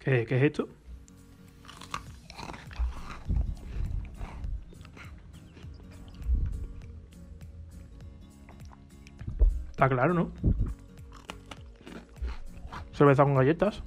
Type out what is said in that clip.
¿Qué, qué es esto? Está claro, ¿no? Cerveza con galletas.